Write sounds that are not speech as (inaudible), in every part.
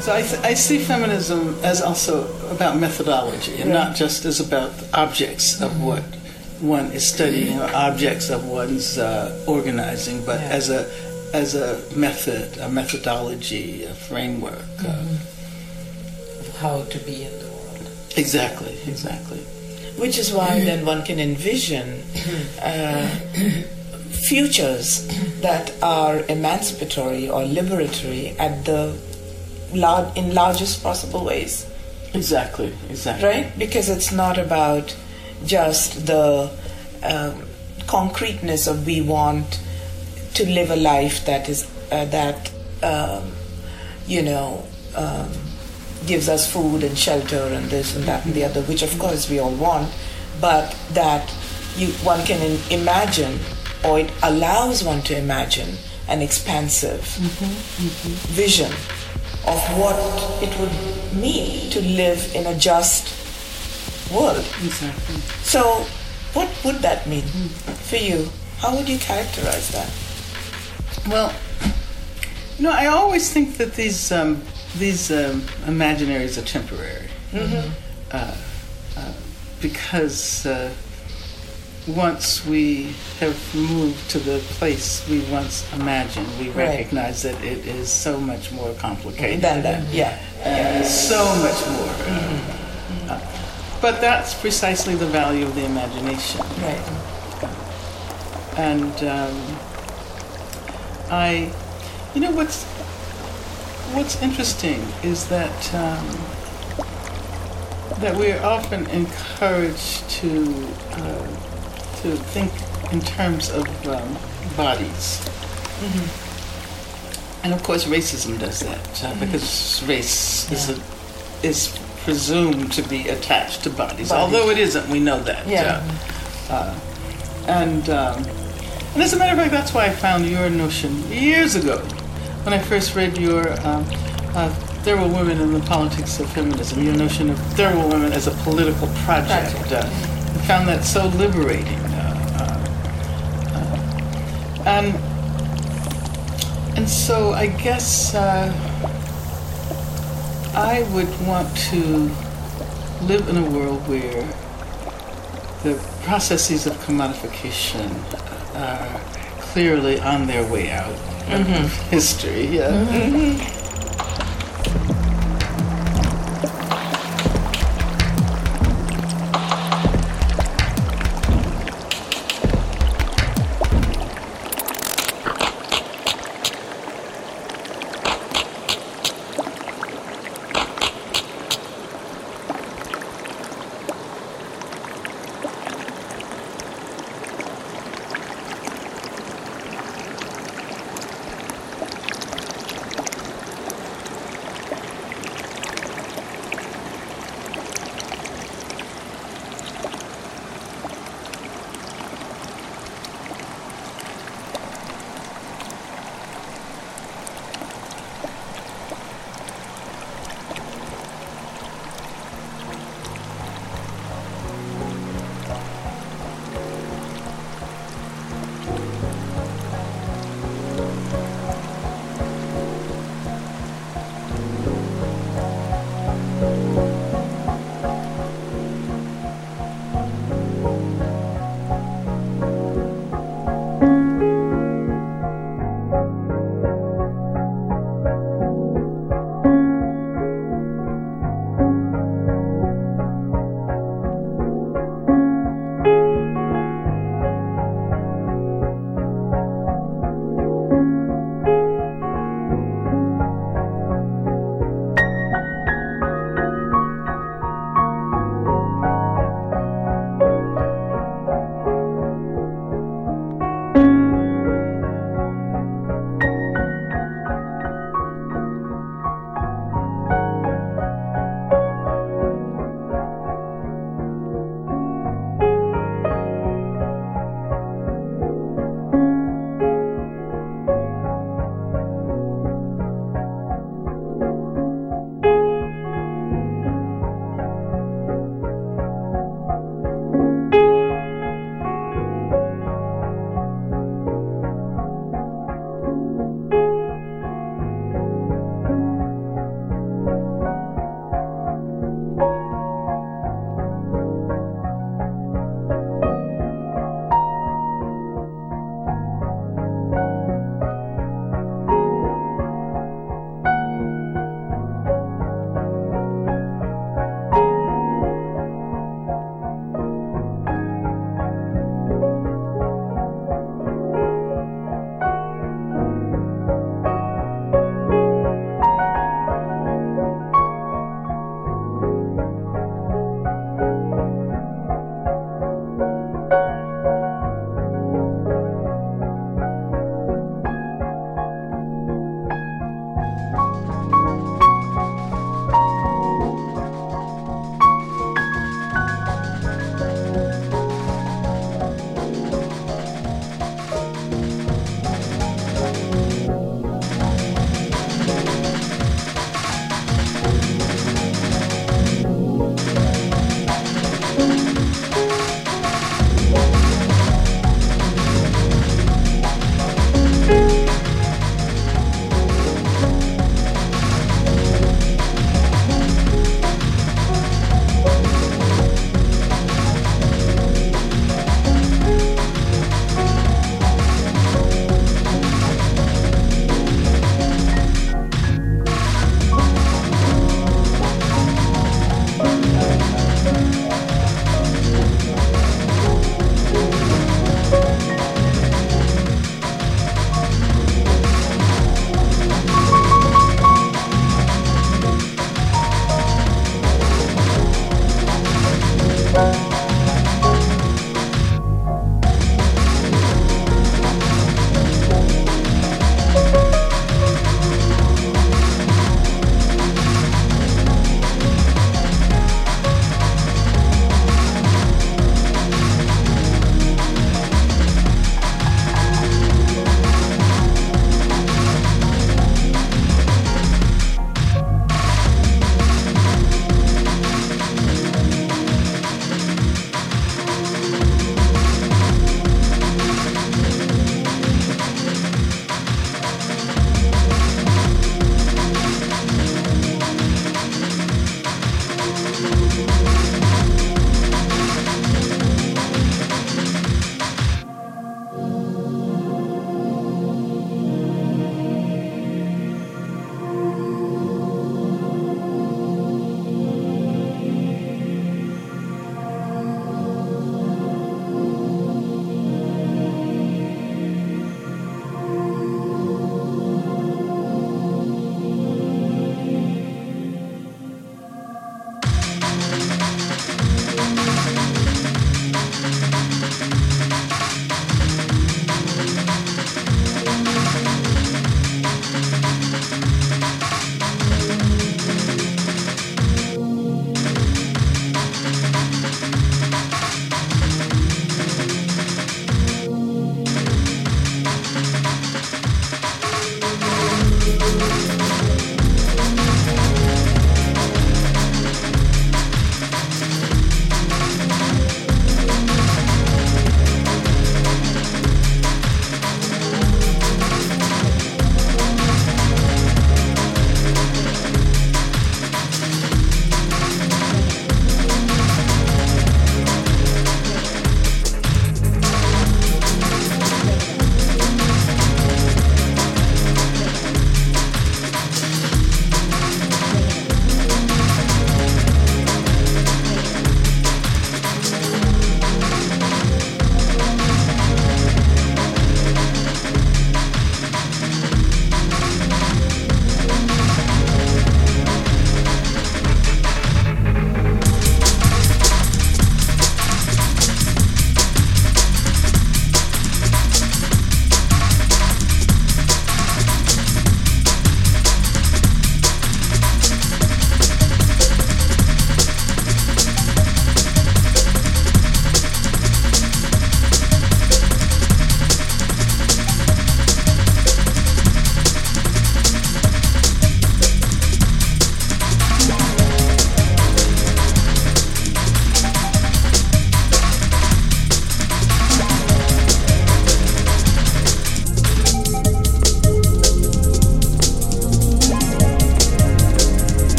So I, th- I see feminism as also about methodology and not just as about objects of what one is studying or objects of one's uh, organizing, but Yeah. as a as a method, a methodology, a framework. Uh, How to be in the world. exactly, exactly. Which is why then one can envision (coughs) uh, futures that are emancipatory or liberatory at the lar- in largest possible ways, Exactly, exactly. right? Because it's not about just the um, concreteness of we want to live a life that is uh, that um, you know um, gives us food and shelter and this and that and the other, which of course we all want, but that you one can in, imagine or it allows one to imagine an expansive vision of what it would mean to live in a just world. Exactly. So, what would that mean for you? How would you characterize that? Well, you know, I always think that these um, these um, imaginaries are temporary, uh, uh, because uh, once we have moved to the place we once imagined, we Right. recognize that it is so much more complicated Than that, yeah. and so much more. uh, uh, but that's precisely the value of the imagination. Right. and um, I, you know, what's what's interesting is that um, that we're often encouraged to uh, to think in terms of um, bodies, and of course, racism does that uh, because race is a, is presumed to be attached to bodies, although it isn't. We know that. Yeah. Uh, uh, and um, and as a matter of fact, that's why I found your notion years ago when I first read your um, uh, Third World Women in the Politics of Feminism, your notion of Third World Women as a political project. Project. Uh, I found that so liberating. Uh, uh, uh, and, so I guess uh, I would want to live in a world where the processes of commodification are clearly on their way out of history. Yeah.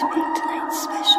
to make tonight's special.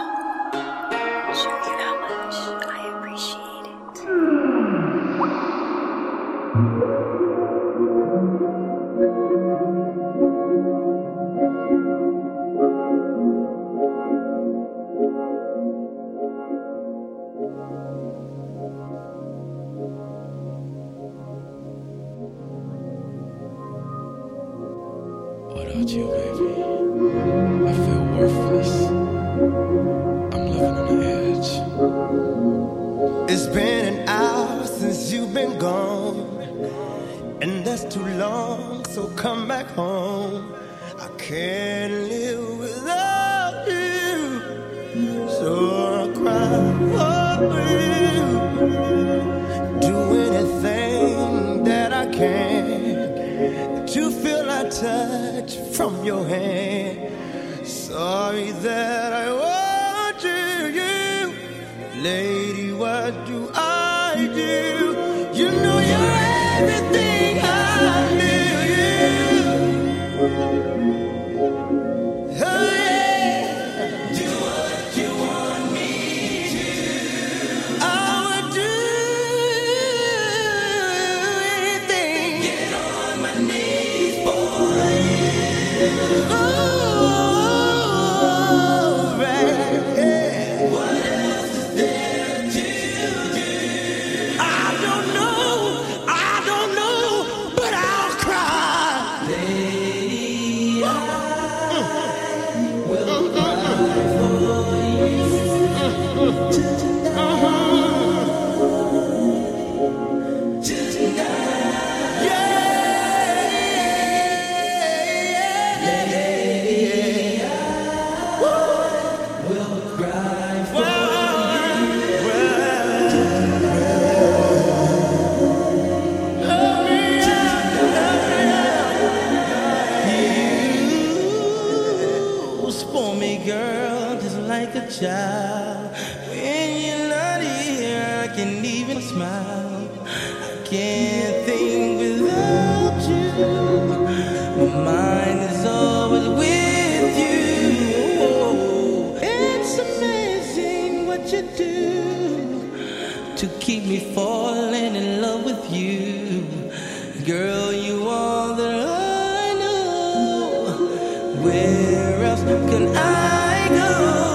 Where else can I go?